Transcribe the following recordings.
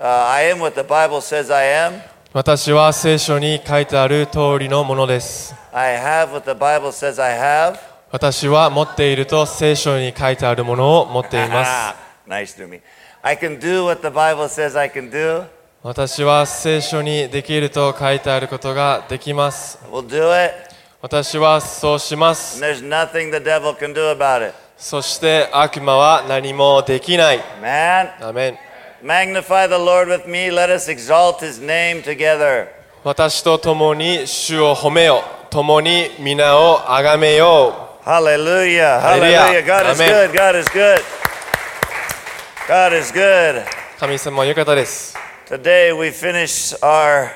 Uh, I am what the Bible says I am. 私は聖書に書いてある通りのものです I have what the Bible says I have. 私は持っていると聖書に書いてあるものを持っています nice to me. I can do what the Bible says I can do. 私は聖書にできると書いてあることができます We'll do it. 私はそうします there's nothing the devil can do about it. そして悪魔は何もできない Man, アメン magnify the Lord with me. Let us exalt his name together. 私と共に主を褒めよ共に皆を崇めよ Hallelujah. Hallelujah. Hallelujah. God is Amen. good. God is good. God is good. う神様は良かったです Today we finish our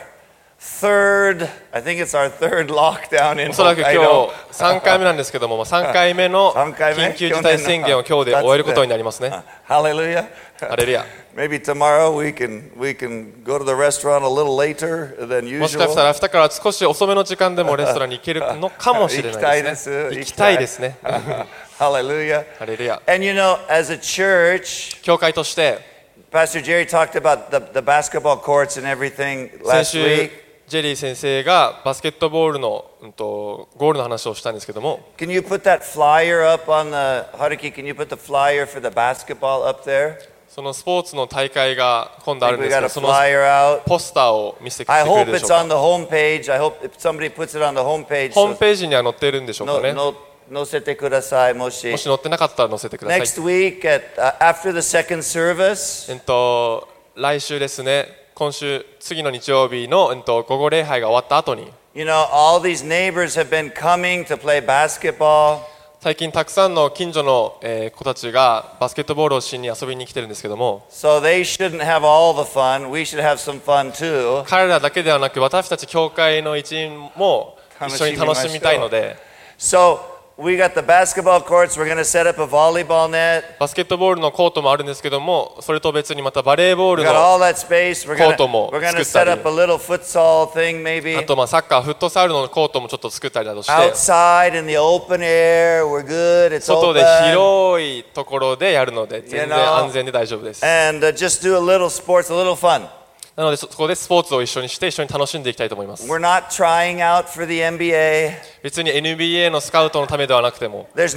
third, I think it's our third lockdown in おそらく今日 Hokkaido. 3回目なんですけども3回目の三回目緊急事態宣言を今日で終えることになりますね Hallelujah. ハレルヤ Maybe tomorrow we can we can go to the restaurant a little later than もしかしたら usual. 明日から少し遅めの時間でもレストランに行けるのかもしれないですね行きたいですね Hallelujah. ハレルヤ And you know, as a church, 教会として Pastor Jerry talked about the, the basketball courts and everything 先 last 週 week. ジェリー先生がバスケットボールの、うん、とゴールの話をしたんですけども Can you put that flyer up on the Haruki? Can you put the flyer for the basketball up there? そのスポーツの大会が今度あるんですけ、そのポスターを見せてくれるで。ホームページには載ってるんでしょうかね。載せてくださいもし。もし載ってなかったら載せてください。えっと来週ですね。今週次の日曜日のえっと午後礼拝が終わった後に。You know all these neighbors have been coming to play basketball. 最近たくさんの近所の、えー子たちがバスケットボールをしに遊びに来てるんですけども So they shouldn't have all the fun. We should have some fun too. 彼らだけではなく私たち教会の一員も一緒に楽しみたいので So we got the basketball courts. We're going to set up a volleyball net. バスケットボールのコートもあるんですけどもそれと別にまたバレーボー We ル got の all that space. We're going コートも to we're going to 作った set り up a little futsal thing maybe あとまあサッカーフットサルのコートもちょっと作ったりなどして outside in the open air. We're good. It's 外で open. 広いところでやるので全 You 然 know 安全で大丈夫です And uh, just do a little sports, a little fun. なのでそ,こでスポーツを一緒にして一緒に楽しんでいきたいと思います。別に NBA のスカウトのためではなくても誰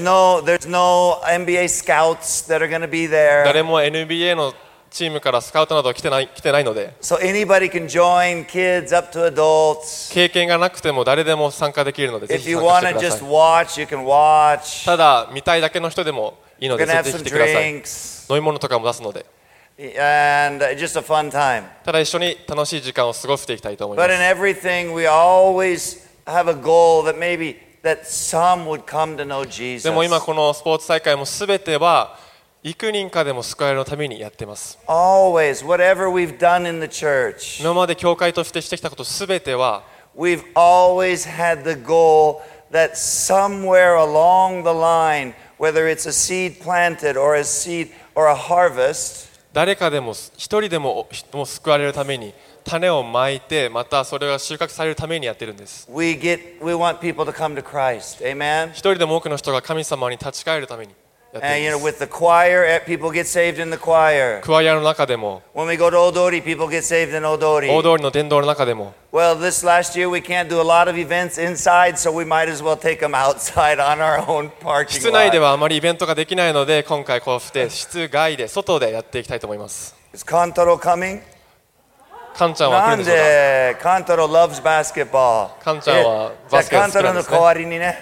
も NBA のチームからスカウトなどは来てない,来てないので、so、anybody can join kids up to adults. 経験がなくても誰でも参加できるのでぜひ参加してください。ただ見たいだけの人でもいいのでぜひ来てください。飲み物とかも出すので。and uh, just a fun time. ただ一緒に楽しい時間を過ごしていきたいと思いま But in す everything, we always have a goal that maybe that some would come to know で Jesus. も今このスポーツ大会も全ては幾人かでも救われるためにやってます Always, whatever we've done in the church, 今まで教会としてしてきたこと全ては we've always had the goal that somewhere along the line, whether it's a seed planted or a seed or a harvest, 誰かでも一人でもも救われるために種をまいてまたそれが収穫されるためにやってるんです we get we want people to come to Christ. Amen? 一人でも多くの人が神様に立ち返るために And る you ん know, with the choir, eh, people get saved in the choir. クワイアの中でも When we go to Odori, people get saved in 大 Odori. 通りの伝道の中でも Well, this last year we can't do a lot of events inside, so we might as well take them outside on our own parking 室内で lot. はあまりイベントができないので今回こうして室外で外でやっていきたいと思います Is Kantaro coming? カンちゃんは来るなんんでしょうかで、カンタロ loves basketball。カンちゃんはえじゃあバスケが好きなんですねカンタロの代わりにね、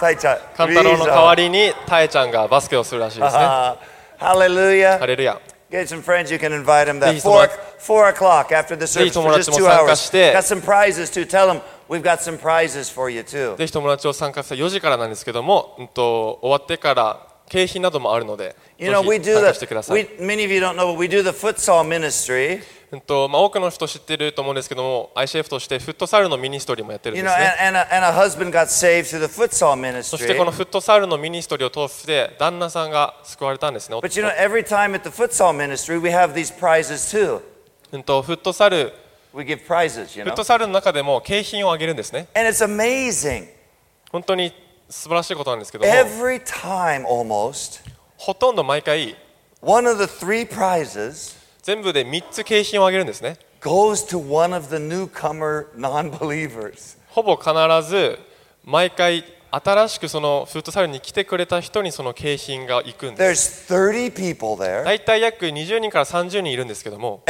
タイちゃん。カンタロウの代わり。りにタエちゃんがバスケをするらしいですねハ Hallelujah. レルヤ Get some friends, you can invite them ぜ that ひ four, four o'clock after the service 友 for 達 just も two 参加 hours. して Got some prizes too. Tell them we've got some prizes for you too. ぜひ友達を参加した4時からなんですけども、うん、と終わってから景品などもあるので You know, ぜ we ひ do 参加してくだ the, さい we, many of you don't know, but we do the futsal ministry. えっとまあ、多くの人知ってると思うんですけども、ICF としてフットサルのミニストリーもやってるんですね。そしてこのフットサルのミニストリーを通して、旦那さんが救われたんですね。But フットサル、フットサルの中でも景品をあげるんですね。本当に素晴らしいことなんですけども、ほとんど毎回、全部で3つ景品を挙げるんですね。ほぼ必ず毎回新しくそのフットサルに来てくれた人にその景品が行くんです。大体約20人から30人いるんですけども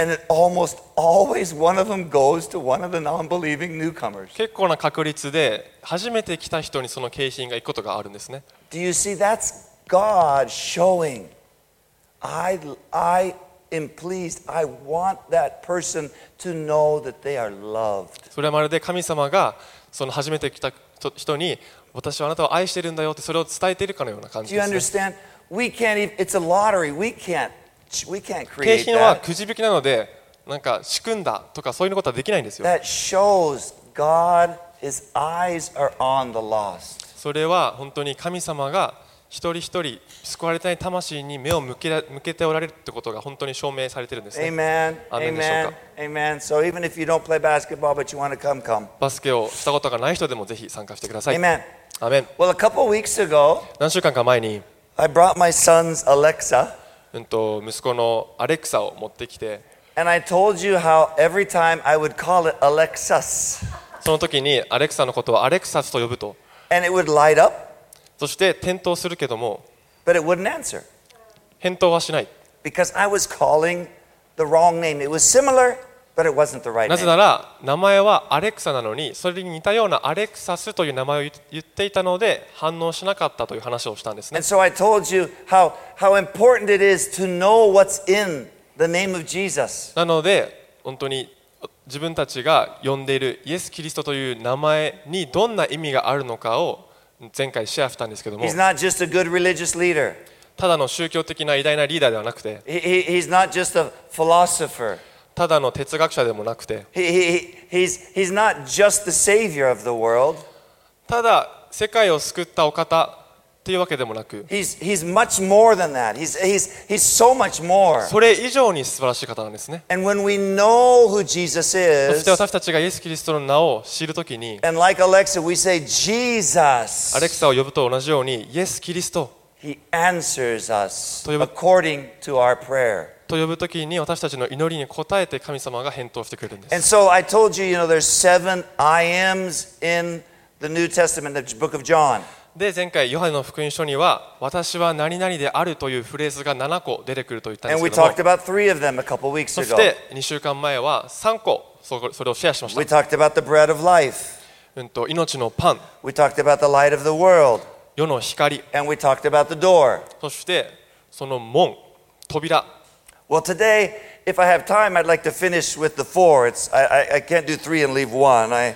結構な確率で初めて来た人にその景品が行くことがあるんですね。Am pleased. I want that person to know that they are loved. それはまるで神様がその初めて来た人人に私はあなたを愛しているんだよってそれを伝えているかのような感 Do じ you です、ね、understand? We can't even, it's a lottery. We can't, we can't 景 create 品は that. くじ引きなのでなんか仕組んだとかそういうことはできないんですよ That shows God, His eyes are on the lost. それは本当に神様が一人一人救われたい魂に目を向けら向けておられるってことが本当に証明されてるんですね Amen. Amen. Amen. Amen. So even if you don't play basketball but you want to come, come. バスケをしたことがない人でもぜひ参加してください Amen. アメン Well, a couple weeks ago, 何週間か前に、I brought my son's Alexa, うん、と息子のアレクサを持ってきて and I told you how every time I would call it Alexas, その時にアレクサのことをアレクサスと呼ぶと and it would light up, そして点灯するけども but it wouldn't answer 返答はしない because I was calling the wrong name. It was similar, but it wasn't the right なぜ name. なら名前はアレクサなのにそれに似たようなアレクサスという名前を言言っていたので反応しなかったという話をしたんですね And so I told you how, how important it is to know what's in the name of Jesus. なので本当に自分たちが呼んでいるイエス・キリストという名前にどんな意味があるのかを前回シェアしたんですけども He's not just a good religious leader. ただの宗教的な偉大なリーダーではなくて He, he, he's not just a philosopher. ただの哲学者でもなくて He, he, he's, he's not just the savior of the world. ただ世界を救ったお方っていうわけでもなく He's, he's much more than that. He's, he's, he's so much more. それ以上に素晴らしい方なんですね And when we know who Jesus そし is, て私たちがイエス・キリストの名を知るときに and like Alexa, we say, アレク Jesus, サを呼ぶと同じようにイエス・キリスト he answers us と呼ぶ- according to our prayer. と呼ぶときに私たちの祈りに応えて神様が返答してくれるんです And so I told you, you know, there's seven I ams in the New Testament, the book of John. で前回ヨハネの福音書には私は何々であるというフレーズが7個出てくると言ったんで And す we けども talked about three of them a couple weeks そし ago. て2週間前は3個そそれをシェアしまし We た、 talked about the bread of life. うん、と命のパン We talked about the light of the world. 世の光 And we talked about the door. そしてその門扉 Well, today, if I have time, I'd like to finish with the four. It's, I, I, I can't do three and leave one. I,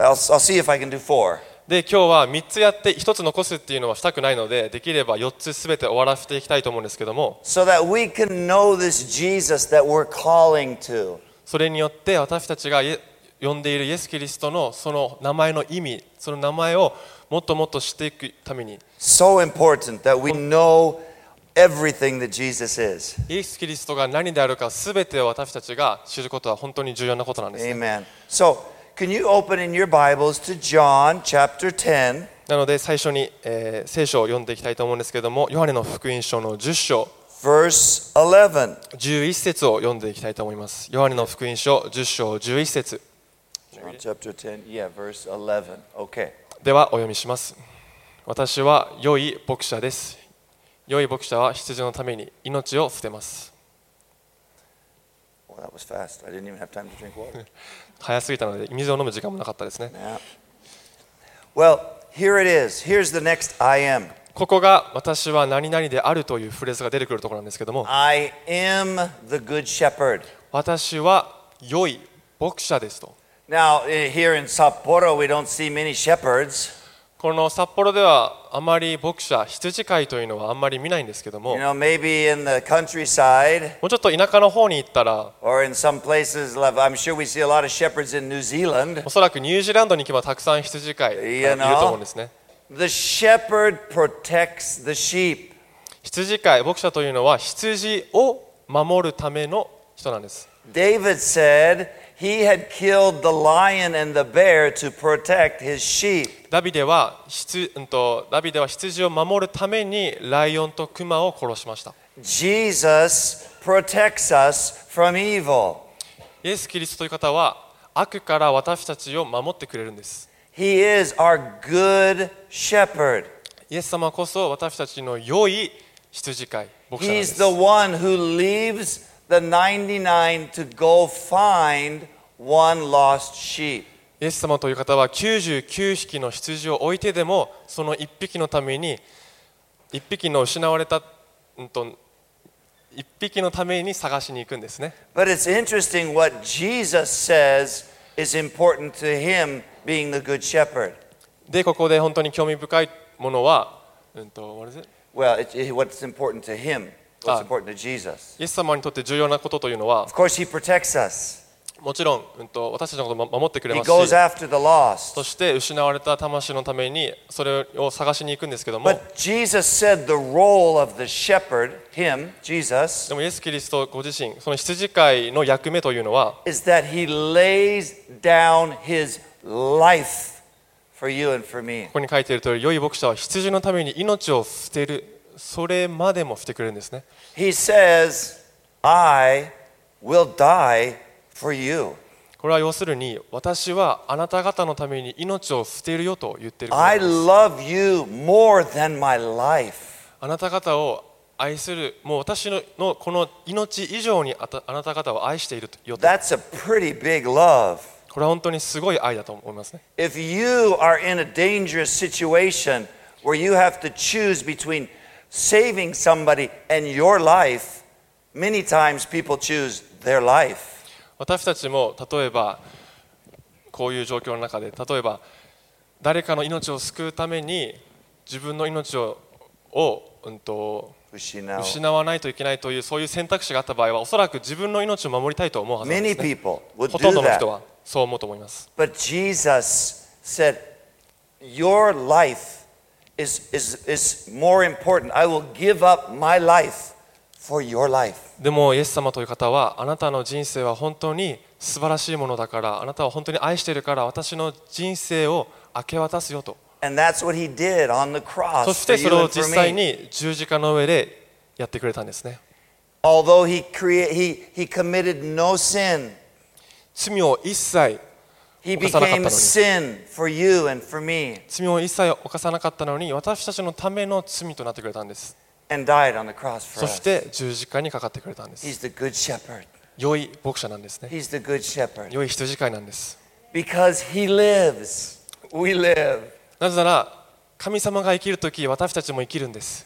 I'll, I'll see if I can do four. で今日は3つやって1つ残すっていうのはしたくないのでできれば4つすべて終わらせていきたいと思うんですけども So that we can know this Jesus that we're calling to. それによって私たちが呼んでいるイエス・キリストのその名前の意味その名前をもっともっと知っていくために So important that we know everything that Jesus is. イエス・キリストが何であるかすべてを私たちが知ることは本当に重要なことなんです、ね、Amen. So, なので最初に、え、聖書を読んでいきたいと思うんですけども、ヨハネの福音書の10章、11節を読んでいきたいと思います。ヨハネの福音書10章11節。ではお読みします。私は良い牧者です。良い牧者は羊のために命を捨てます。早すぎたので水を飲む時間もなかったですね. Well, here it is. Here's the next I am. ここが私は何々であるというフレーズが出てくるところなんですけども I am the good shepherd. 私は良い牧者ですと Now, eh, here in Sapporo, we don't see many shepherds. この札幌ではあまり牧者、羊飼いというのはあんまり見ないんですけども、もうちょっと田舎の方に行ったら、おそ、らくニュージーランドに行けばたくさん羊飼いいると思うんですね。羊飼い、牧者というのは羊を守るための人なんです。He had killed the lion and the bear to protect his sheep. ダビデは羊、うん、とダビデは羊を守るためにライオンとクマを殺しました Jesus protects us from evil. イエス・キリストという方は悪から私たちを守ってくれるんです He is our good shepherd. イエス様こそ私たちの良い羊飼い牧者で He's す the one who leaves the 99 to go find one lost sheep. イエス様という方は99匹の羊を置いてでもその1匹のために1匹の失われた、うんと、1匹のために探しに行くんですね But it's interesting what Jesus says is important to him being the good shepherd. でここで本当に興味深いものは、うんと、what is it? Well, it, what's important to him, イエス様にとって重要なことというのは、もちろん、うん、と私たちのことを守ってくれますし、そして失われた魂のためにそれを探しに行くんですけども、でもイエス・キリストご自身、その羊飼いの役目というのは、ここに書いているとおり、良い牧者は羊のために命を捨てる。それまでも捨ててくれるんですね He says, I will die for you. これは要するに私はあなた方のために命を捨てるよと言っている I love you more than my life. あなた方を愛するもう私ののこの命以上にあたあなた方を愛しているよと That's a pretty big love. これは本当にすごい愛だと思いますね If you are in a dangerous situation where you have to choose between 私たちも例えばこういう状況の中で例えば誰かの命を救うために自分の命を,を、うん、と失,わないといけないというそういう選択肢があった場合はおそらく自分の命を守りたいと思うはずです、ほとんどの人はそう思うと思います。でも、イエス様という方は、あなたの人生は本当に素晴らしいものだから、あなたは本当に愛しているから、私の人生を明け渡すよと。そしてそれを実際に十字架の上でやってくれたんですね。罪を一切罪を一切犯さなかったのに私たちのための罪となってくれたんです。そして十字架にかかってくれたんです。良い牧者なんですね。良い人飼いなんです。なぜなら神様が生きるとき私たちも生きるんです。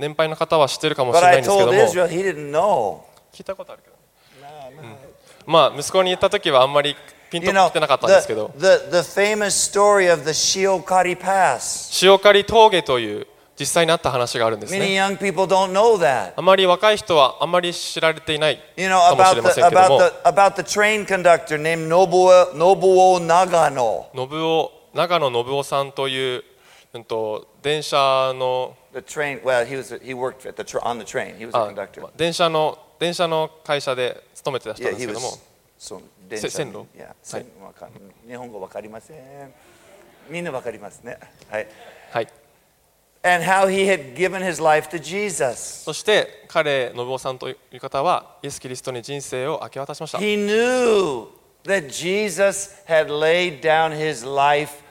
年配の方は知ってるかもしれないんですけど聞いたことあるけど、まあ息子に言った時はあんまりピンときてなかったんですけど。you 峠という実際にあった話があるんですね。あまり若い人はあんまり知られていないかも。長野ノブさんという、うんと電車の The train, well, he, was, he worked at the, tr- on the train. He was あ a conductor. まあ電車の電車の会社で勤めてらっしゃ Yeah, で he すけども was. So, せ線路 Yeah, 線わかん日本語わかりません。みんなわかりますね。はい。はい、And how he had given his life to Jesus. そして彼信夫さんという方はイエス・キリストに人生を明け渡しました He knew that Jesus had laid down his life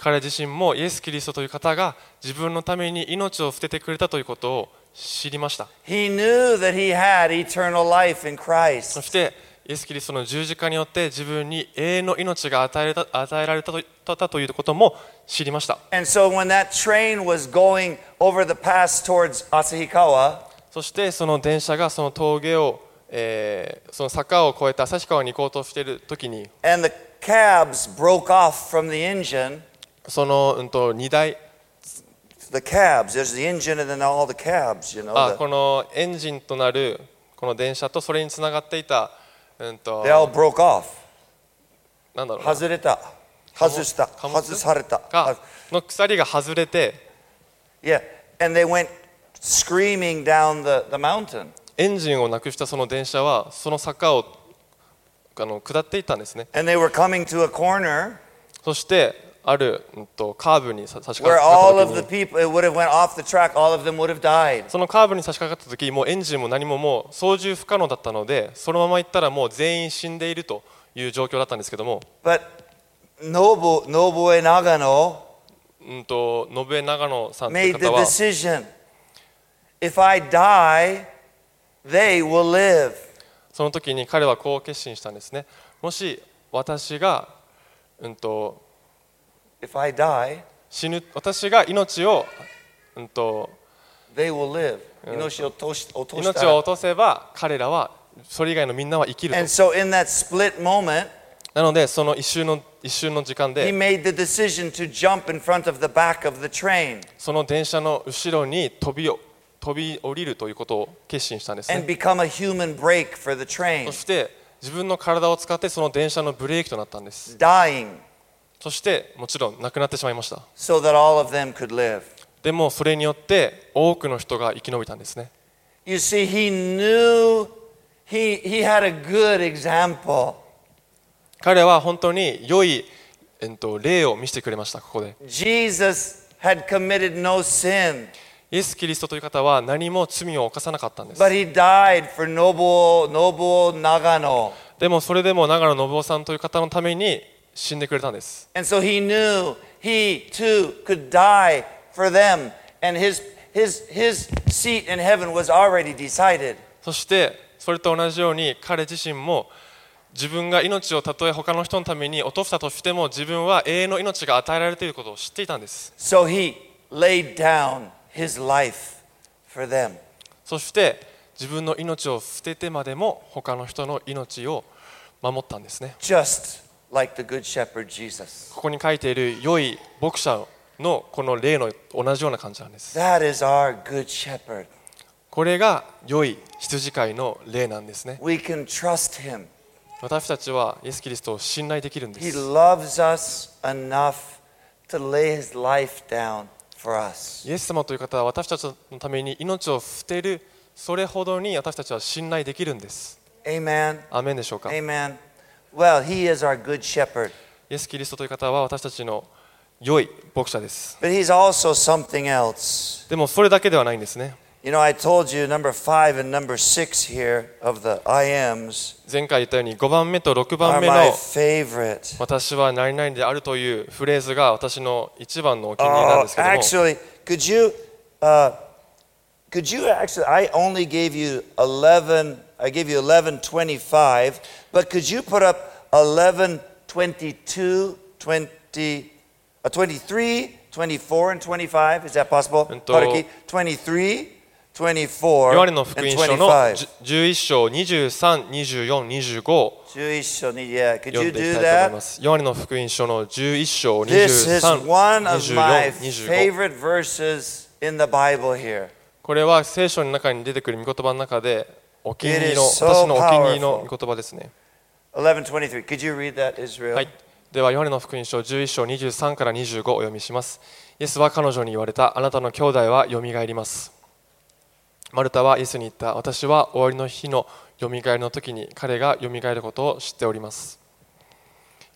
彼自身もイエス・キリストという方が自分のために命を捨ててくれたということを知りました。He knew that he had eternal life in そ.してイエス・キリストの十字架によって自分に永遠の命が与えられた与えられたとたということも知りました。And so when that train was going over the pass towards Asahikawa, そしてその電車がその峠を、えーその坂を越えて旭川に行こうとしている時に and the cabs broke off from the engine, その、うん、と荷台 the cabs. There's the engine and then all the cabs, you know. あこのエンジンとなるこの電車とそれにつながっていた、うんと they all broke off. なんだろうな外れた。外した。外された。がの鎖が外れて Yeah. And they went screaming down the, the mountain. エンジンをなくしたその電車はその坂をあの下っていたんですね。そしてあるカーブに差し掛かった時にそのカーブに差し掛かった時もうエンジンも何ももう操縦不可能だったのでそのまま行ったらもう全員死んでいるという状況だったんですけども But, Nobu, Nobu e Nagano, んと信江長野さんとは If I die, they will live. その時に彼はこう決心したんですねもし私が、うん、と If I die, 死ぬ私が命を、うん、と they will live. 命を落とし落とした命を落とせば彼らはそれ以外のみんなは生きる And と so in that split moment, なのでその一瞬の一瞬の時間 he で made the decision to jump in front of the back of the train その電車の後ろに飛びを飛び降りるということを決心したんです、そして自分の体を使ってその電車のブレーキとなったんです。そしてもちろん亡くなってしまいました。でもそれによって多くの人が生き延びたんですね。彼は本当に良い、えっと、例を見せてくれました、ここで。Jesus had committed no sin. イエス・キリストという方は何も罪を犯さなかったんです but he died for Nobuo, Nobuo Nagano. でもそれでも長野信夫さんという方のために死んでくれたんです And so he knew he too could die for them, and his, his, his seat in heaven was already decided. そしてそれと同じように彼自身も自分が命をたとえ他の人のために落としたとしても自分は永遠の命が与えられていることを知っていたんです So he laid down his life for them. そして自分の命を捨ててまでも他の人の命を守ったんですね just like the Good Shepherd Jesus. ここに書いている良い牧者のこの例の同じような感じなんです That is our Good Shepherd. これが良い羊飼いの例なんですね We can trust him. 私たちはイエス・キリストを信頼できるんで He す loves us enough to lay his life down. イエス様という方は私たちのために命を捨てるそれほどに私たちは信頼できるんです Amen. アーメンでしょうか？イ Amen. Well, he is our good shepherd, エス・キリストという方は私たちの良い牧者です but he's also something else. でもそれだけではないんですね You know, I told you number five and number six here of the I ams 前回言ったように5番目と6 are 番目 my の favorite. 私は何々であるというフレーズが私の一番のお気に入りなん Oh, ですけども actually, could you, uh, could you actually? I only gave you eleven. I gave you eleven twenty-five, but could you put up eleven twenty-two, twenty, uh, 23, 24, and twenty-five? Is that possible? Ento- Haruki? 23, 24, ヨハネの福音書の 25. 11章23、24、25を Jewish, yeah. Could 読 you んでいき do たいと思い that? ます。ヨハネの福音書の11章 This is 23、one of my 24、25 favorite verses in the Bible here. これは聖書の中に出てくる御言葉の中でお気に入りの私のお気に入りの.御言葉ですね。11:23. Could you read that, Israel? はい。では、ヨハネの福音書11章23から25をお読みします。イエスは彼女に言われた、あなたの兄弟はよみがえります。マルタはイエスに言った、私は終わりの日のよみがえりの時に彼がよみがえることを知っております。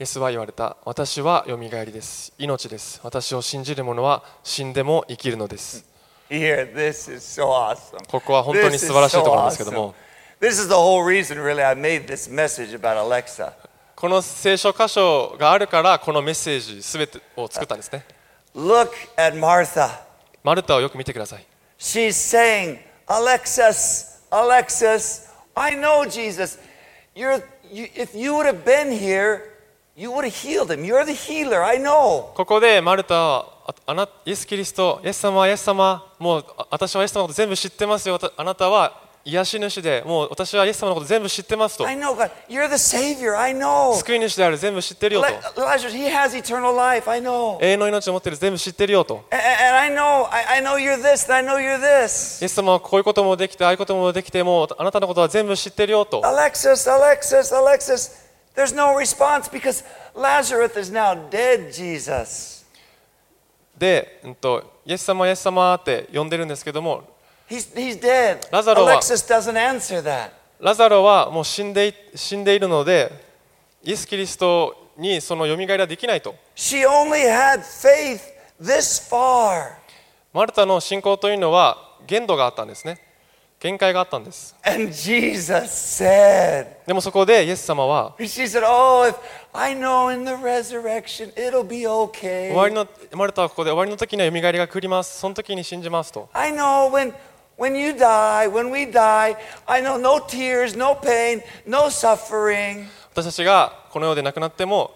イエスは言われた、私はよみがえりです。命です。私を信じる者は死んでも生きるのです。Here, this is so awesome. ここは本当に素晴らしいところなんですけども、This is the whole reason, really, I made this message about Alexa. この聖書箇所があるから、このメッセージすべてを作ったんですね。Look at Martha. マルタをよく見てください。She's saying, Alexis, Alexis, I know Jesus. You're, you, if you would have been here, you would have healed him. You're the healer, I know. ここでマルタはあなイエス・キリスト、イエス様、イエス様、もう私はイエス様のこと全部知ってますよ、あなたは癒し主で、もう私はイエス様のこと全部知ってますと。救い主である、全部知ってるよと。永遠の命を持っている、全部知ってるよと。イエス様はこういうこともできて、ああいうこともできて、もあなたのことは全部知ってるよと。で、えっと、イエス様、イエス様って呼んでるんですけども、He's, he's dead. Lazaro wa- Alexis doesn't answer that. ラザロはもう死んでい死んでいるのでイエス・キリストにその蘇りはできないと She only had faith this far. マルタの信仰というのは限度があったんですね限界があったんです And Jesus said, でもそこでイエス様は She said, Oh, if I know in the resurrection it'll be 終わり okay. のマルタはここで終わりの時には蘇りが来りますその時に信じますと I know when when you die, when we die, I know no tears, no pain, no suffering. 私たちがこの世で亡くなっても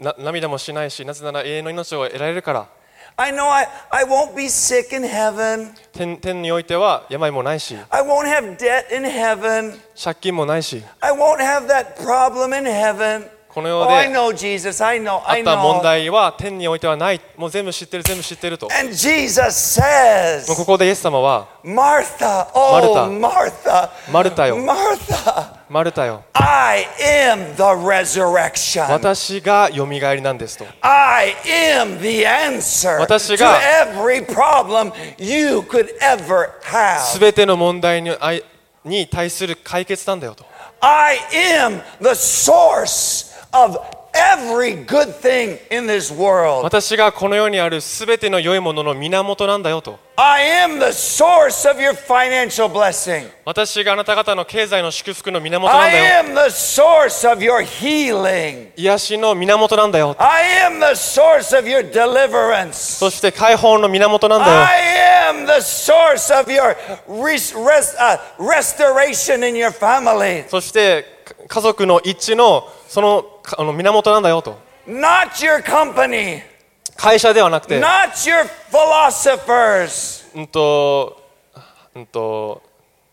な涙もしないしなぜなら永遠の命を得られるから I know I, I won't be sick in heaven. 天天においては病もないし I won't have debt in heaven. 借金もないし I won't have that problem in heaven. この世で、あった問題は天においてはない。もう全部知ってる、全部知ってると。ここでイエス様は、マルタ、マルタ、マ、マルタよ。マルタ、よ。私がよりなんですと。I am 私が、すべての問題に,に対する解決なんだよと。I am of every good thing in this world. 私がこの世にあるすべての良いものの源なんだよと I am the source of your financial blessing. 私があなた方の経済の祝福の源なん I だよ am the source of your healing. 癒しの源なんだよ I am the source of your deliverance. そして解放の源なんだよ I am the source of your res- res- uh, restoration in your family. そしてか家族の一致のそのかあの源なんだよと Not your company, 会社ではなくて not your philosophers. うんとうんと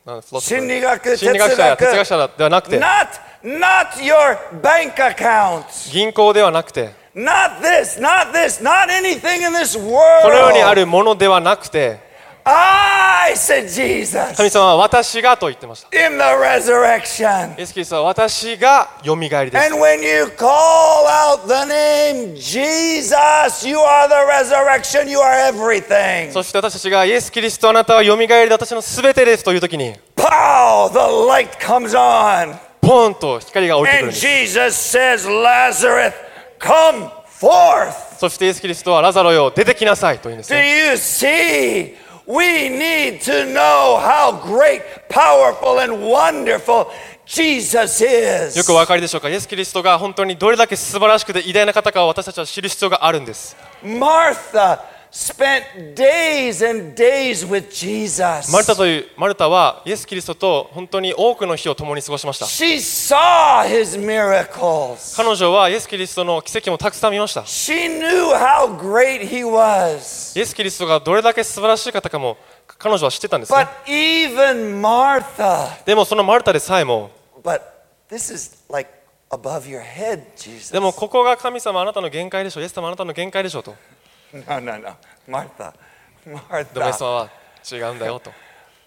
なん心理学、心理学者や哲学哲者ではなくて Not, not your bank accounts. 銀行ではなくて Not this, not this, not anything in this この世にあ world. るものではなくて I said Jesus 神様は私がと言ってました in the resurrection. イエス・キリストは私がよみがえりです And when you call out the name Jesus, you are the resurrection, you are everything. そして私たちがイエス・キリストあなたはよみがえりで私のすべてですという時に Pow, the light comes on. ポンと光が降りてくるん And です Jesus says, Lazarus, come forth. そしてイエス・キリストはラザロよ出てきなさいと言うんです Do ね you see? We need to know how great, powerful, and wonderful Jesus よ is. くお分かりでしょうかイエス・キリストが本当にどれだけ素晴らしくて偉大な方かを私たちは知る必要があるんです Martha spent days and days with Jesus. マルタというマルタはイエス・キリストと本当に多くの日を共に過ごしました She saw his miracles. 彼女はイエス・キリストの奇跡もたくさん見ました She knew how great he was. イエス・キリストがどれだけ素晴らしい方かも彼女は知ってたんですね But even Martha, でもそのマルタでさえも but this is like above your head, Jesus. でもここが神様あなたの限界でしょイエス様あなたの限界でしょと No, no, no. Martha, でもイエス様 Martha, は違うんだよと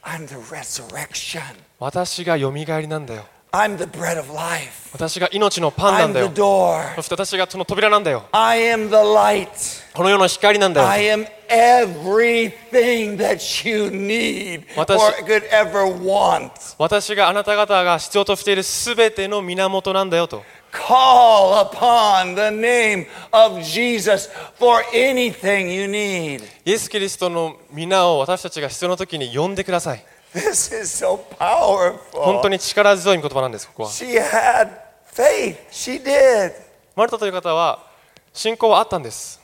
I'm the resurrection. 私がよみがえりなんだよ I'm the bread of life. 私が命のパンな I'm んだよ the door. そして私がその扉なんだよ I am the light. この世の光なんだよ I am everything that you need or 私 could ever want. 私があなた方が必要としているすべての源なんだよと Call upon the name of Jesus for anything you need. イエス・キリストの皆を私たちが必要な時に呼んでください This is so 本当 powerful. に力強い言葉なんですここは She had faith. She did. マルタという方は信仰はあったんです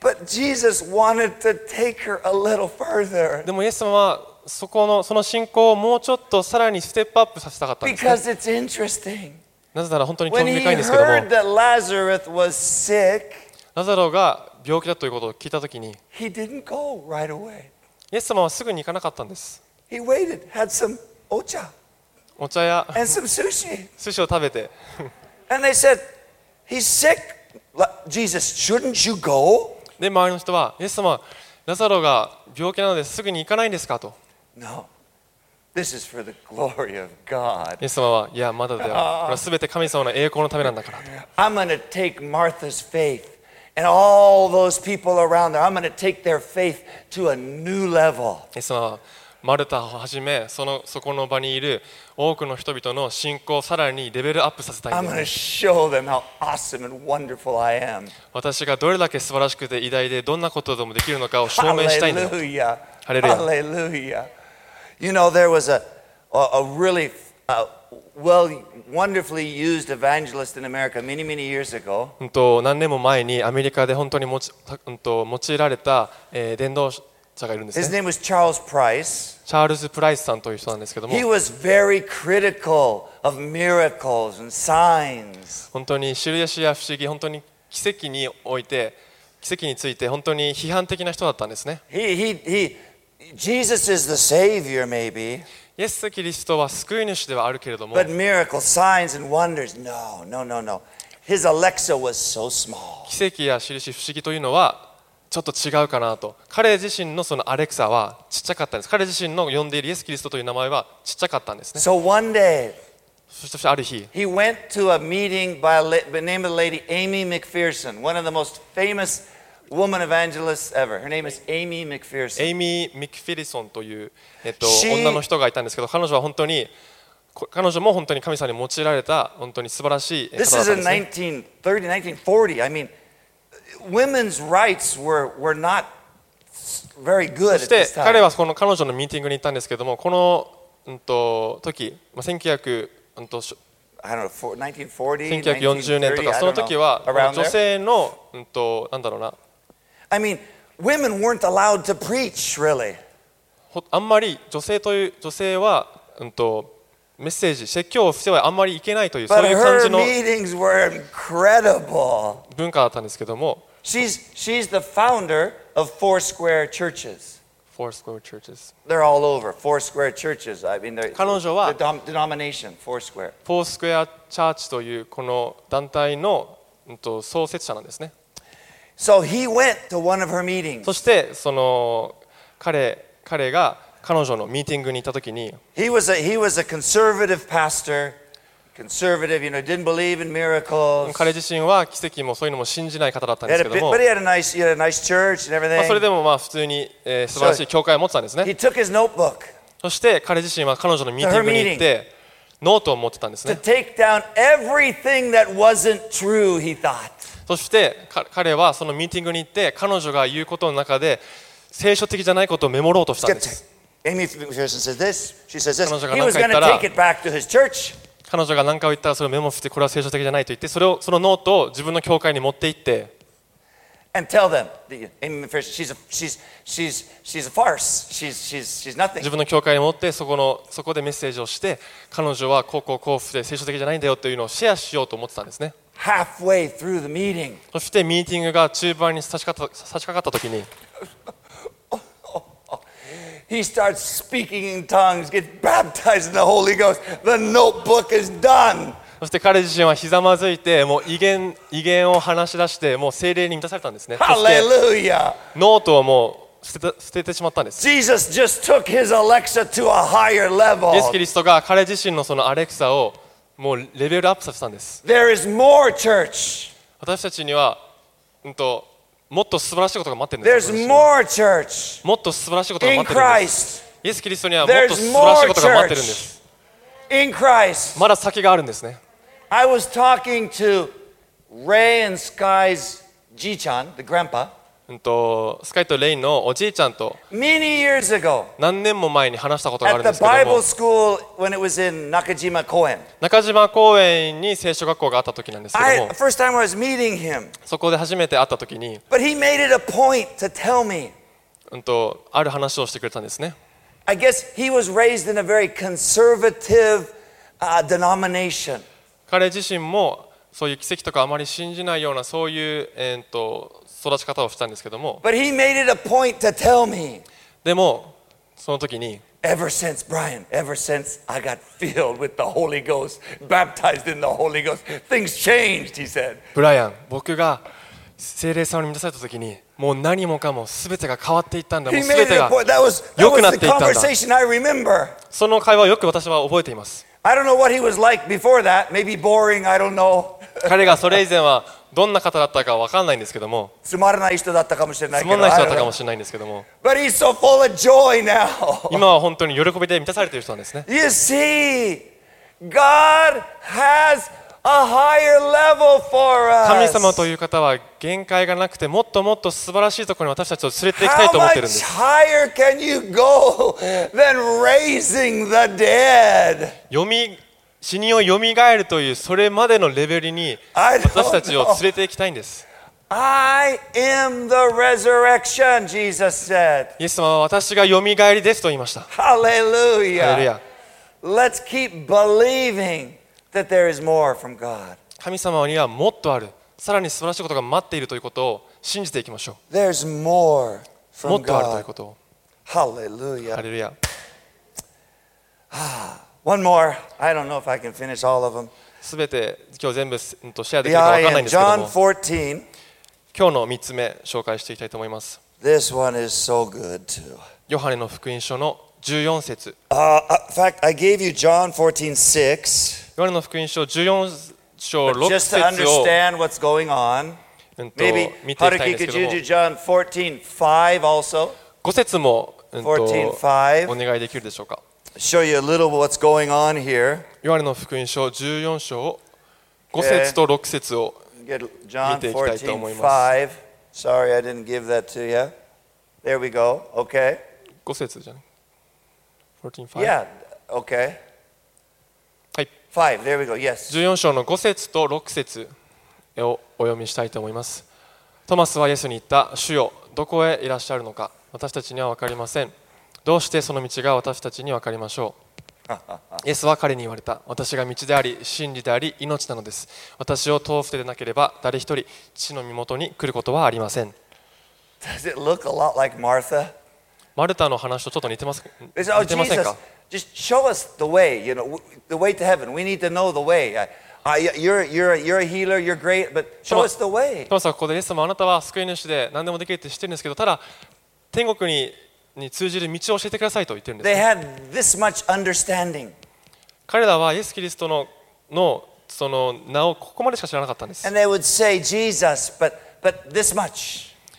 But Jesus wanted to take her a little further でもイエス様はそこのその信仰をもうちょっとさらにステップアップさせたかったんです、ね、because it's interesting. なぜなら本当に興味深いんですけども、sick, ラザロが病気だということを聞いたときに、right、イエス様はすぐに行かなかったんです。Waited, お茶や寿司を食べて、said, Jesus, で周りの人は、イエス様、ラザロが病気なのですぐに行かないんですかと。No. This is for the glory of God. イエス様はいやまだだよこれは全て神様の栄光のためなんだからと I'm going to take Martha's faith and all those people around there. I'm going to take their faith to a new level. イエス様はマルタをはじめそのそこの場にいる多くの人々の信仰をさらにレベルアップさせたい I'm ん going で to す show them how awesome and wonderful I am. 私がどれだけ素晴らしくて偉大でどんなことでもできるのかを証明したいんだよ Hallelujah. Hallelujah. Hallelujah. You know, there was a, a, a really uh, well, wonderfully used evangelist in America many, many years ago. うんと何年も前にアメリカで本当にもち、うん、と用いられた、えー伝道者がいるんです His ね name was Charles Price. チャールズ・プライスさんという人なんですけども He was very critical of miracles and signs. 本当に印や不思議本当に奇跡において奇跡について本当に批判的な人だったんですね He, he, he, Jesus is the Savior, maybe, イエス・キリストは救い主ではあるけれども but miracles, signs, and wonders, no, no, no, no. His Alexa was so small. 奇跡や印不思議というのはちょっと違うかなと彼自身のそのアレクサはちっちゃかったんです彼自身の呼んでいるイエス・キリストという名前はちっちゃかったんですね So one day, そしてある日 he went to a meeting by, the name of the lady Amy McPherson, one of the most famous woman evangelist ever. Her name is Amy という、えっと、女の人がいたんですけど、彼女は本当に彼女も本当に神様に用いられた本当に素晴らしい方だったんです、そして彼はこの彼女のミーティングに行ったんですけども、この、うん、と時、まあ、1900、うんと1940年とか、その時は女性の、うん、となんだろうな。I mean, women weren't allowed to preach, really. ほあんまり女性という女性は、うん、とメッセージ説教をしてはあんまりいけないというそういう感じの.文化だったんですけども She's, she's the founder of Foursquare churches. Foursquare Churches They're all over. Foursquare churches. I mean, they're, 彼女は- the dom- denomination, Foursquare. フォースクエアチャーチというこの団体の、うん、と創設者なんですねそしてその彼,彼が彼女のミーティングに行った時に彼自身は奇跡もそういうのも信じない方だったんですけまあそれでもまあ普通に、え、素晴らしい教会を持ってたんですね、そして彼自身は彼女のミーティングに行ってノートを持ってたんですね。そしてか彼はそのミーティングに行って彼女が言うことの中で聖書的じゃないことをメモろうとしたんです Aimee McPherson says this. She says this. 彼女が He was 何 going か to 言ったら- take it back to his church 彼女が何かを言ったらそれをメモしてこれは聖書的じゃないと言ってそれをそのノートを自分の教会に持って行って and tell them. the- Aimee McPherson, she's a, she's, she's, she's a farce. She's, she's, she's nothing. 自分の教会に持ってそこのそこでメッセージをして彼女はこうこうこうで聖書的じゃないんだよというのをシェアしようと思ってたんですね Halfway through the meeting, そしてミーティングが中盤に差し掛かった差し掛かった時に he starts speaking in tongues, gets baptized in the Holy Ghost. The notebook is done. そして彼自身はひざまずいてもう威厳威厳を話し出してもう精霊に満たされたんですねそして Hallelujah. ノートをもう捨てた捨ててしまったんです Jesus just took his Alexa to a higher イエス・キ level. リストが彼自身のそのアレクサをもうレベルアップさせたんです。There is more church. 私たちには、うん、ともっと素晴らしいことが待ってるんです。There's 私たちに more church. もっと素晴らしいことが in 待ってるんです。Christ. イエス・キリストにはもっと素晴らしいことが待ってるんです。In Christ. まだ先があるんですね。I was talking to Ray and Sky's Ji-chan, the grandpa, んと、スカイトレインのおじいちゃんと何年も前に話したことがあるんですけ中島公園に聖書学校があった時なんですけどそこで初めて会った時に。うんとある話をしてくれたんですね。彼自身もそういう奇跡とかあまり信じないようなそういう、え、っと育ち方をしたんですけども But he made it a point to tell me でもその時に ever since, Brian, ever since I got filled with the Holy Ghost, baptized in the Holy Ghost, things changed, he said. ブライアン僕が精霊様に満たされた時にもう何もかも全てが変わっていったんだもう全てが良くなっていったんだ。その会話をよく私は覚えています I don't know what he was like before that. Maybe boring, I don't know. 彼がそれ以前はどんな方だったかわかんないんですけどもつまらない人だったかもしれないけど。つまんない人だったか.もしれないんですけども But he's so full of joy now. 今は本当に喜びで満たされている人なんですね You see, God has a higher level for 神 us. 様という方は限界がなくてもっともっと素晴らしいところに私たちを連れて行きたい How と思ってるんで much す higher can you go than raising the dead? 読み死にをよみがえるというそれまでのレベルに私たちを.連れて行きたいんです I am the resurrection, Jesus said. イエス様は私がよみがえりですと言いました.ハレルヤ Let's keep believing that there is more from God. 神様にはもっとあるさらに素晴らしいことが待っているということを信じていきましょ There's more うも from っとあるという God. ことを Hallelujah. ハレルヤ One more. I don't know if I can finish all of them. すべて今日全部シェアできるかわ Yeah, かんないんですけど John も 14. 今日の3つ目紹介していきたいと思います This one is so good too. ヨハネの福音書の14節 Uh, in fact, I gave you John 14, 6. ヨハネの福音書14章 But 6 just to 節を、understand what's going on, うんと maybe 見ていきたいん Haruki, です could けど you も do John 14, 5 also? 5節も、うんと14 5お願いできるでしょうか Show you a little what's going on here. ヨハネの福音書14章5節と6節を見ていきたいと 14, 思います。5. Sorry, I didn't give that to you. There we go. Okay. 5節じゃない14 5 Yeah. Okay. はい 5. There we go. Yes. 14章の5節と6節をお読みしたいと思いますトマスはイエスに言った主よどこへいらっしゃるのか私たちには分かりませんどうしてその道が私たちに分かりましょう？イエスは彼に言われた。私が道であり真理であり命なのです。私を通してでなければ誰一人父の身元に来ることはありません。Does it look a lot、like、Martha? マルタの話とちょっと似てます？似てませんか？It, oh, Jesus, トムさん、ここでイエス様、あなたは救い主で何でもできるって知ってるんですけど、ただ、天国にに通じる道を教えてくださいと言ってるんです、彼らはイエス・キリストの,の,その名をここまでしか知らなかったんです。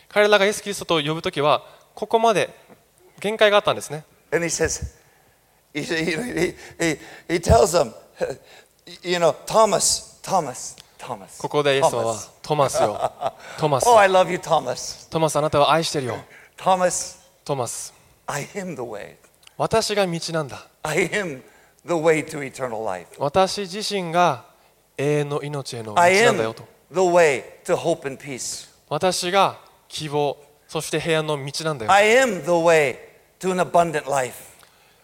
彼らがイエス・キリストと呼ぶときは、ここまで限界があったんですね。ここでイエスは、トマスよ。トマス。トマス、あなたは愛してるよ。Thomas. トマス I am the way. 私が道なんだ I am the way to eternal life. 私自身が永遠の命への道 I なん am だよと the way to hope and peace. 私が希望そして平安の道なんだよ I am the way to an abundant life.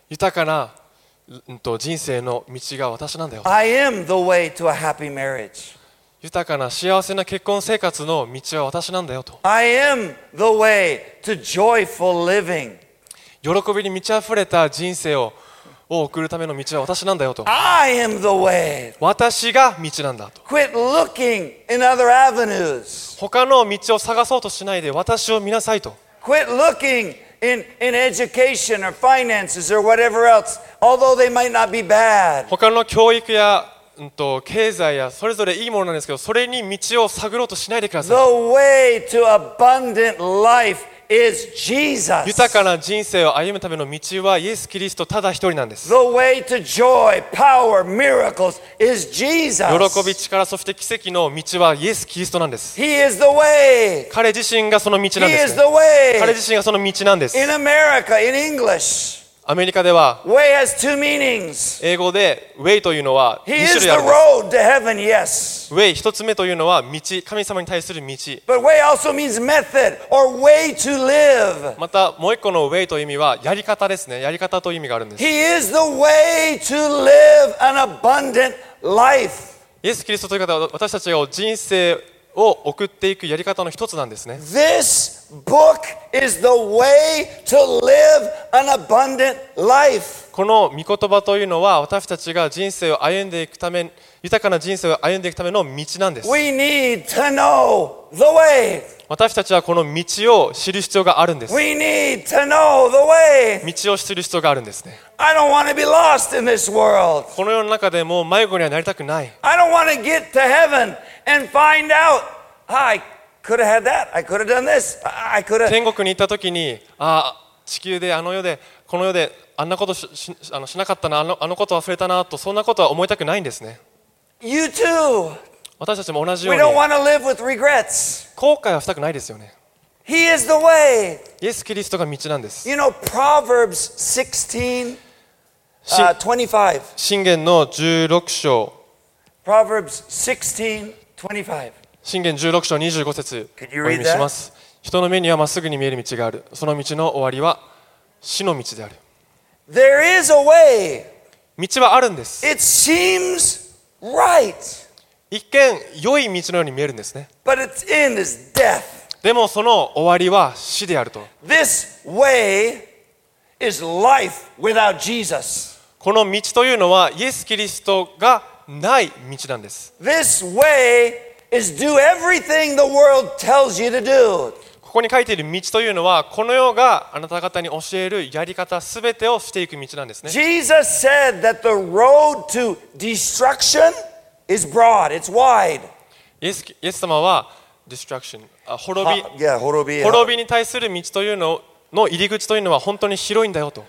豊かな、うん、と人生の道が私なんだよ I am the way to a happy marriage. 豊かな幸せな結婚生活の道は私なんだよと I am the way to joyful living. 喜びに満ち溢れた人生をを送るための道は私なんだよと I am the way. 私が道なんだと Quit looking in other avenues. 他の道を探そうとしないで私を見なさいと Quit looking in, in education or finances or whatever else, although they might not be bad. 他の教育や、うん、と経済やそれぞれいいものなんですけどそれに道を探ろうとしないでくだ The さい way to abundant life is Jesus. 豊かな人生を歩むための道はイエス・キリストただ一人なんです The way to joy, power, miracles is Jesus. 喜び力そして奇跡の道はイエス・キリストなんです He is the way. 彼自身がその道 He なんで is す、the ね、way. 彼自身がその道なんです In America, in English, アメリカでは英語で Way というのは種類あります。一つ目というのは道神様に対する道。またもう一個の Way という意味はやり方ですね。やり方という意味があるんです。イエス・キリストという方は私たちを人生を送っていくやり方の一つなんですね This book is the way to live an abundant life. この御言葉というのは私たちが人生を歩んでいくため豊かな人生を歩んでいくための道なんです。私たちはこの道を知る必要があるんです。道を知る必要があるんですね。この世の中でも迷子にはなりたくない。天国にいたときに、ああ、地球で、あの世で、この世で、あんなことし,し,あのしなかったな、あの,あのこと忘れたなと、そんなことは思いたくないんですね。You too. 私たちも同じように後悔はしたくないですよね。He is the way. イエス・キリストが道なんです。You know, Proverbs 16:25. 信玄の16章。Proverbs 16, 25. 信玄16章25節お読みします。人の目にはまっすぐに見える道がある。その道の終わりは死の道である。There is a way. 道はあるんです。Right, 一見良い道のように見えるんですね but its end is death. でもその終わりは死であると This way is life without Jesus. この道というのはイエス・キリストがない道なんです This way is do everything the world tells you to do. ここに書いている道というのはこの世があなた方に教えるやり方すべてをしていく道なんですね Jesus said that the road to destruction is broad, it's wide. イエスイエス様は destruction あ滅び yeah, 滅び滅びに対する道というのの入り口というのは本当に広いんだよと。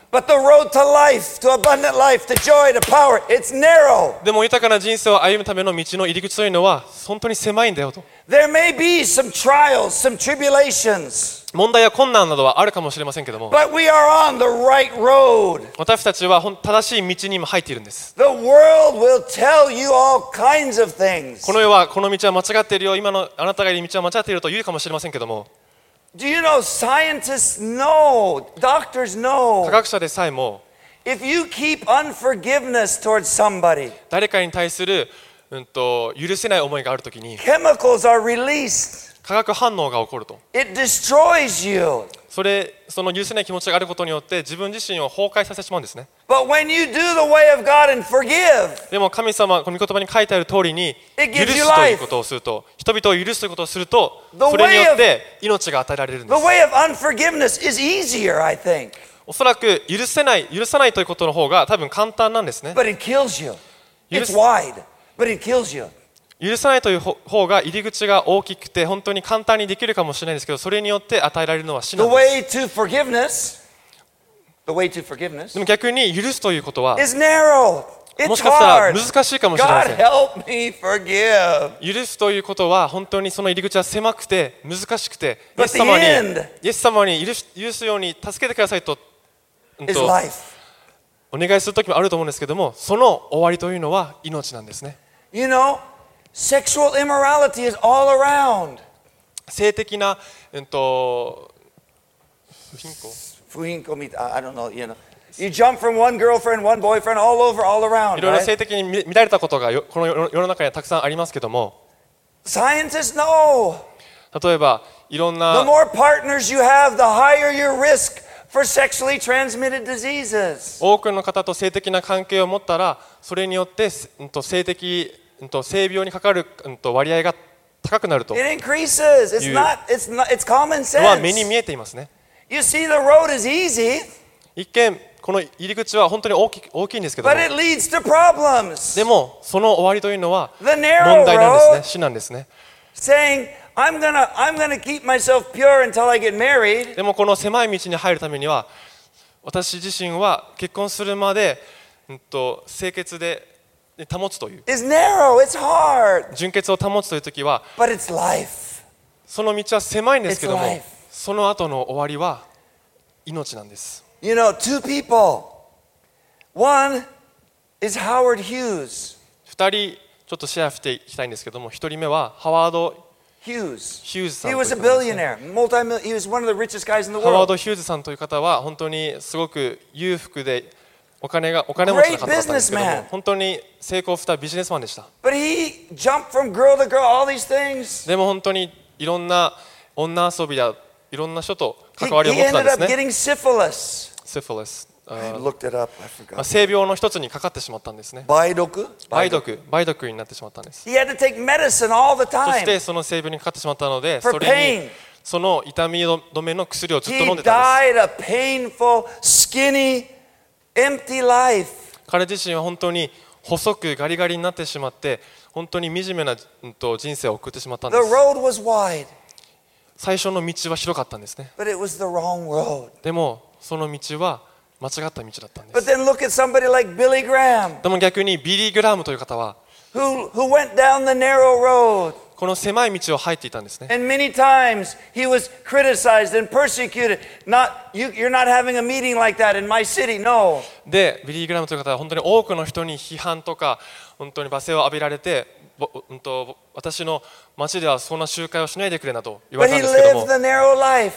でも豊かな人生を歩むための道の入り口というのは本当に狭いんだよと。問題や困難などはあるかもしれませんけども。私たちは正しい道にも入っているんです。この世はこの道は間違っているよ。今のあなたがいる道は間違っていると言うかもしれませんけども。Do you know scientists know, doctors 科 know, 学者でさえも if you keep unforgiveness towards somebody, 誰かに対する、うん、と許せない思いがあるときに chemicals are released. 化学反応が起こると It destroys you. そ,れその許せない気持ちがあることによって自分自身を崩壊させてしまうんですね。でも神様この言葉に書いてある通りに許すいうことをすると人々を許すということをするとそれによって命が与えられるんです。おそらく許せない許さないということの方が多分簡単なんですね。許さないという方方が入り口が大きくて本当に簡単にできるかもしれないですけどそれによって与えられるのは死 The なんです way to forgiveness, the way to forgiveness でも逆に許すということは.もしかしたら.難しいかもしれません.許すということは本当にその入り口は狭くて難しくてイエス様 the に end イエス様に許すように助けてくださいと,、と.お願いする時もあると思うんですけどもその終わりというのは命なんですね You know, sexual immorality is all around. 性的な、うん、と不貧困 Fuhinko mit- I I don't know, you know. You jump from one girlfriend, one boyfriend, all over, all い around. ろいろ?性的に見見られたことがよこの世世の中にはたくさんありますけども Scientists know. 例えばいろん The な more partners you have, the higher your risk for sexually transmitted diseases. 多くの方と性的な関係を持ったらそれによって、うん、と性的、うんと性病にかかる、うん、と割合が高くなると。いうは目に見えていますね。一見、この入り口は本当に大き,大きいんですけども、でもその終わりというのは問題なんですね、死なんですね。でもこの狭い道に入るためには、私自身は結婚するまで、うん、と清潔で、保つという。純潔を保つという時は、その道は狭いんですけども、その後の終わりは命なんです。二2人、ちょっとシェアしていきたいんですけども、1人目はハワード・ヒューズさん。ハワード・ヒューズさんという方は、本当にすごく裕福で、お金がお金持ちの方だったんですけども.本当に成功したビジネスマンでした But he jumped from girl to girl, all these things. でも本当にいろんな女遊びやいろんな人と He, 関わりを he 持ってたんですね.シフィリス.性病の一つにかかってしまったんですね Baidoku? 梅毒梅毒になってしまったんです He had to take medicine all the そし.てその性病にかかってしまったのでそれ.にその痛み止めの薬をずっと He 飲んでたんです empty life. 彼自身は本当に細くガリガリになってしまって本当に惨めな人生を送ってしまったん The です road was wide, 最初の道は広かったんですね but it was the wrong road. でもその道は間違った道だったんで But す then look at somebody like Billy Graham, でも逆にビリー・グラームという方は who, who went down the narrow road. この狭い道を入っていたんですね And many times he was criticized and persecuted. Not you, you're not having a meeting like that in my city. No. でビリー・グラムという方は本当に多くの人に批判とか本当に罵声を浴びられて、ぼうん、と私の町ではそんな集会をしないでくれなと言われたんですけども.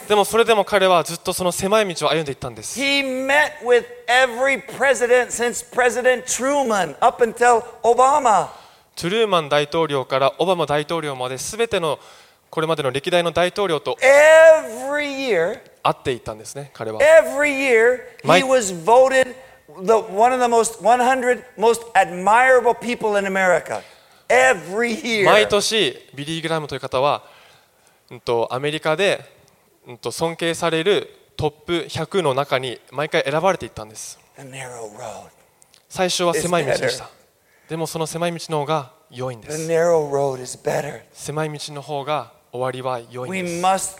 でもそれでも彼はずっとその狭い道を歩んでいったんです He met with every president since President Truman up until Obama. トゥルーマン大統領からオバマ大統領まで全てのこれまでの歴代の大統領と会っていったんですね彼は every year, he was voted the, one of the most 100 most admirable people in America. Every year. 毎年ビリー・グラムという方は、うん、とアメリカで、うん、と尊敬されるトップ100の中に毎回選ばれていったんです.最初は狭い道でしたでもその狭い道の方が良いんです。狭い道の方が終わりは良いんです。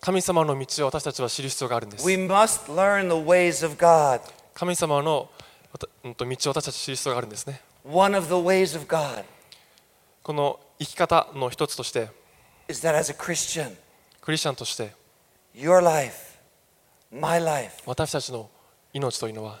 神様の道を私たちは知る必要があるんです。神様の道を私たちは知る必要があるんですね。この生き方の一つとして、クリスチャンとして、私たちの命というのは、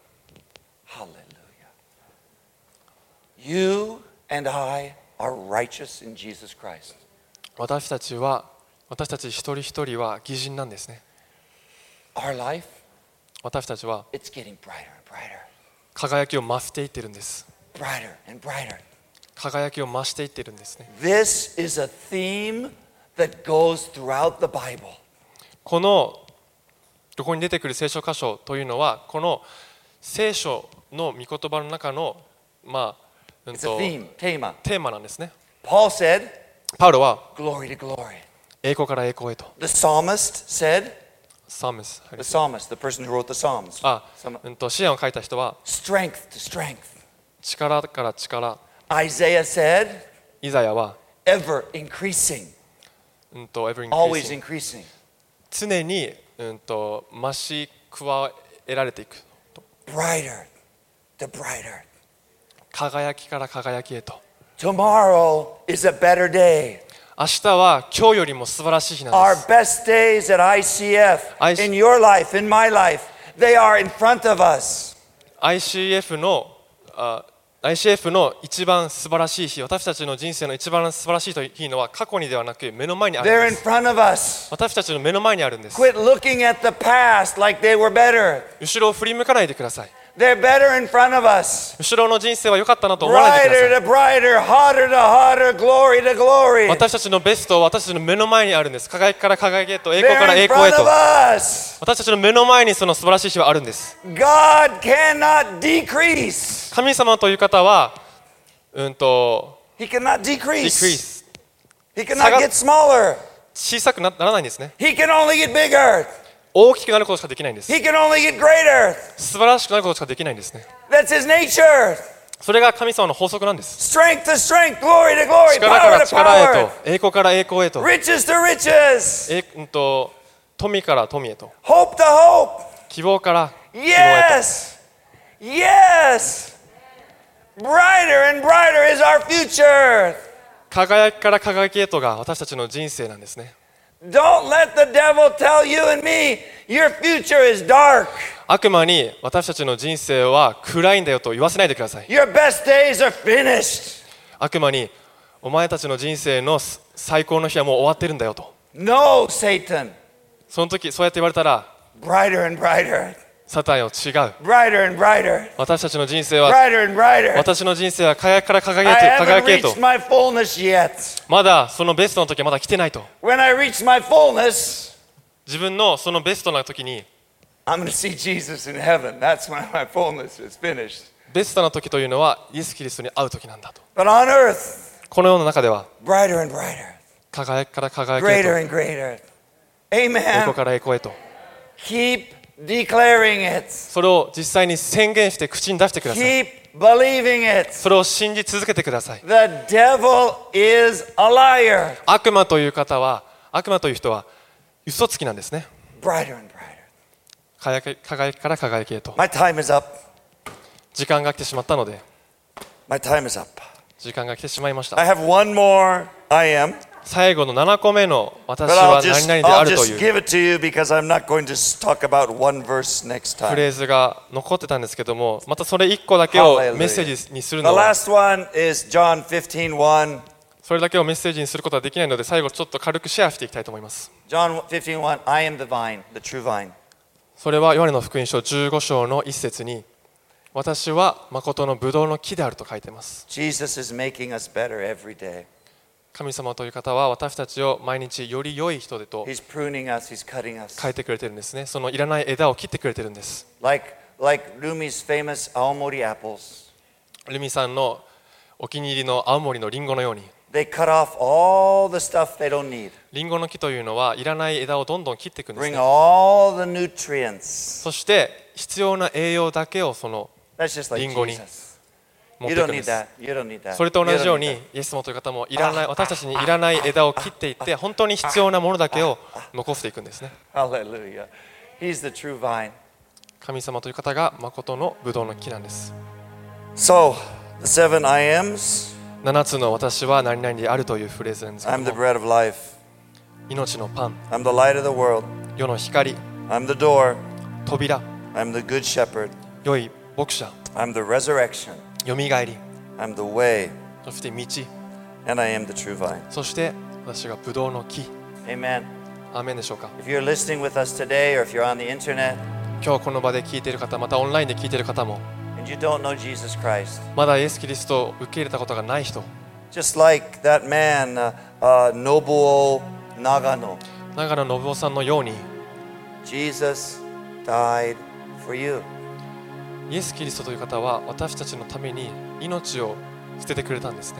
You and I are righteous in Jesus Christ. 私たちは私たち一人一人は義人なんですね Our life, 私たちは it's getting brighter and brighter, 輝きを増していってるんです brighter and brighter. 輝きを増していってるんですね This is a theme that goes throughout the Bible. このここに出てくる聖書箇所というのはこの聖書の御言葉の中のまあ、テーマなんですね Paul said, パウロは glory to glory. 栄光から栄光へと The psalmist said, the psalmist, the person who wrote the Psalms, あうんと支援を書いた人は strength to strength. 力から力 Isaiah said, イザヤは、ever increasing, うんと ever always increasing increasing. 常に、うん、と増し加えられていく Brighter to brighter. 輝きから輝きへと Tomorrow is a better day. 明日は今日よりも素晴らしい日なん Our です best days at ICF, in your life, in my life, they are in front of us. ICF のあ ICF の一番素晴らしい日私たちの人生の一番素晴らしい日のは過去にではなく目の前にあるん They're で in す front of us. 私たちの目の前にあるんです Quit looking at the past like they were better. 後ろを振り向かないでください後ろの人生は良かったなと思わないで私たちのベストは私たちの目の前にあるんです。輝きから輝きへと栄光から栄光へと。私たちの目の前にその素晴らしい日はあるんです。神様という方はうんと下がっ小さくならないんですね。大きくなることしかできないんです He can only get greater. 素晴らしくなることしかできないんですね That's his nature. それが神様の法則なんです Strength to strength, glory to glory, 力から力へと栄光から栄光へと riches to riches, えうんと富から富へと hope to hope. 希望から希望へと Yes! Yes! Brighter and brighter is our future. 輝きから輝きへとが私たちの人生なんですね Don't let the devil tell you and me your future is dark. 悪魔に私たちの人生は暗いんだよと言わせないでください Your best days are finished. 悪魔にお前たちの人生の最高の日はもう終わってるんだよと No, Satan. その時そうやって言われたら Brighter and brighter. サタンよ違う。私たちの人生は私の人生は輝くから輝け,輝けと。まだそのベストの時はまだ来てないと。自分のそのベストな時にベストな時というのはイエス・キリストに会う時なんだと。この世の中では輝くから輝けと。栄光からエコへと。それを実際に宣言して口に出してください Keep believing it. それを信じ続けてください The devil is a liar. 悪魔という方は悪魔という人は嘘つきなんですね Brighter and brighter. 輝き輝きから輝きへと My time is up. 時間が来てしまったので My time is up. 時間が来てしまいまし I た最後の7個目の私は何々であるという。フレーズが残ってたんですけどもまたそれ1個だけをメッセージにするのは。それだけをメッセージにすることはできないので最後ちょっと軽くシェアしていきたいと思います。それはヨハネの福音書15章の一節に私は誠のブドウの木であると書いてます。神様という方は私たちを毎日より良い人でと変えてくれているんですね。そのいらない枝を切ってくれているんです。ルミさんのお気に入りの青森のリンゴのように。リンゴの木というのはいらない枝をどんどん切っていくんです、ね。そして必要な栄養だけをそのリンゴに。持っていくんです.それと同じようにイエス様という方もいらない私たちにいらない枝を切っていって本当に必要なものだけを残していくんですね.神様という方が誠のブドウの木なんです So, the seven I ams. 7つの私は何々であるというフレーズです I'm the も bread of life. 命のパン I'm the light of the world. 世の光 I'm the door. 扉 I'm the good shepherd. 良い牧者 I'm the resurrection. よみがえり I'm the way. そして道 And I am the true vine. そして私がブドウの木 Amen. アーメンでしょうか If you're listening with us today or if you're on the internet 今日この場で聞いている方またオンラインで聞いている方も and you don't know Jesus Christ, まだイエス・キリストを受け入れたことがない人 just like that man, uh, uh, Nobuo Nagano, 長野信夫さんのように Jesus died for you. イエス・キリストという方は私たちのために命を捨ててくれたんですね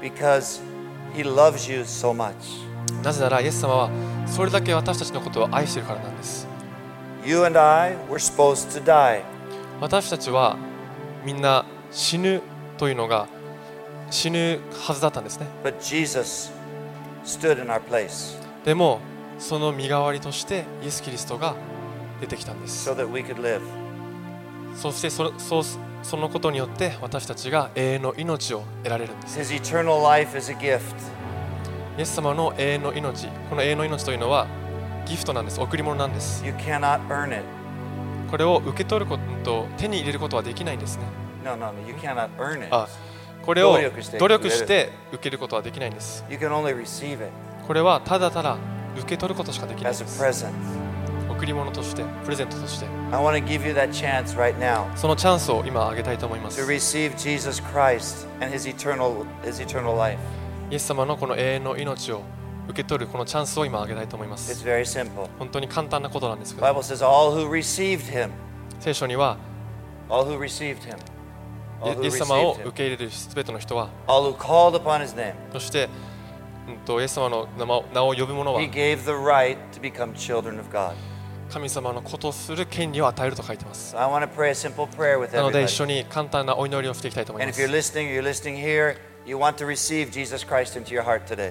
because he loves you so much. なぜならイエス様はそれだけ私たちのことを愛しているからなんです You and I were supposed to die. 私たちはみんな死ぬというのが死ぬはずだったんですね But Jesus stood in our place でもその身代わりとしてイエス・キリストが出てきたんです so that we could live. そしてそそうそのことによって私たちが永遠の命を得られるんです.イエス様の永遠の命この永遠の命というのはギフトなんです贈り物なんです You cannot earn it. これを受け取ることと手に入れることはできないんですね No, no, no. You cannot earn it. あこれを努力して受けることはできないんです You can only receive it これはただただ受け取ることしかできないん as で a す present. 贈り物としてプレゼントとして I want to give you that chance right now そのチャンスを今あげたいと思いま to す receive Jesus Christ and his eternal his eternal life. イエス様のこの永遠の命を受け取るこのチャンスを今あげたいと思いま It's す very simple. 本当に簡単なことなんですけ The ど Bible says all who received him, 聖書には all who received him, イ all who エス様を received 受 him, け入れるすべての人は all who called upon his name, そして、うん、とイエス様の名を名を呼ぶ者は he gave the right to become children of God. 神様のことする権利を与えると書いてます。なので一緒に簡単なお祈りをしていきたいと思います。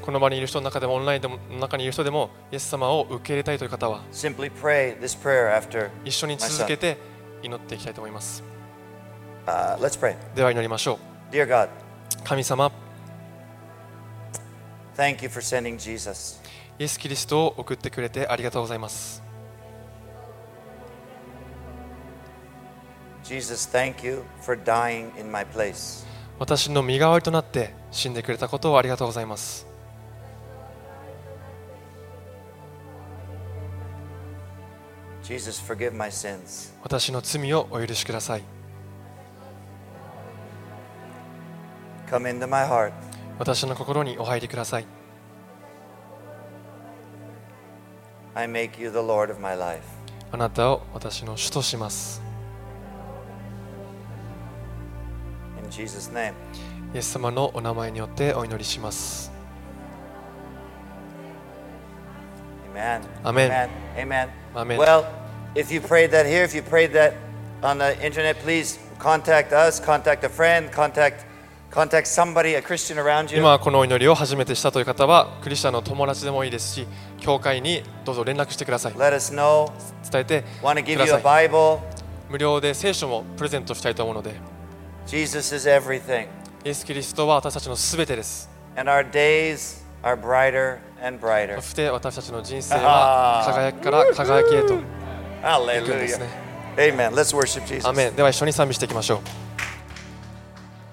この場にいる人の中でも、オンラインの中にいる人でも、イエス様を受け入れたいという方は、一緒に続けて祈っていきたいと思います。では祈りましょう。神様、イエス・キリストを送ってくれてありがとうございます。Jesus, thank you for dying in my place. 私の身代わりとなって死んでくれたことをありがとうございます Jesus, forgive my sins. 私の罪をお許しください Come into my heart. 私の心にお入りください I make you the Lord of my life. あなたを私の主とします In Jesus' name. イエス様のお名前によってお祈りします Amen. Amen. Amen. Amen. Well, if you prayed that here, if you prayed that on the internet, please contact us, contact a friend, contact contact somebody, a Christian around you. 今このお祈りを初めてしたという方はクリスチャンの友達でもいいですし教会にどうぞ連絡してください Let us know. 伝えて Want to く give だ you さ a い Bible. 無料で聖書もプレゼントしたいと思うので Jesus is everything. イエス・キリストは私たちのすべてです And our days are brighter and brighter. そして私たちの人生は輝きから輝きへと行くんです Hallelujah. ね Amen. Let's worship Jesus. アーメンでは一緒に賛美していきましょう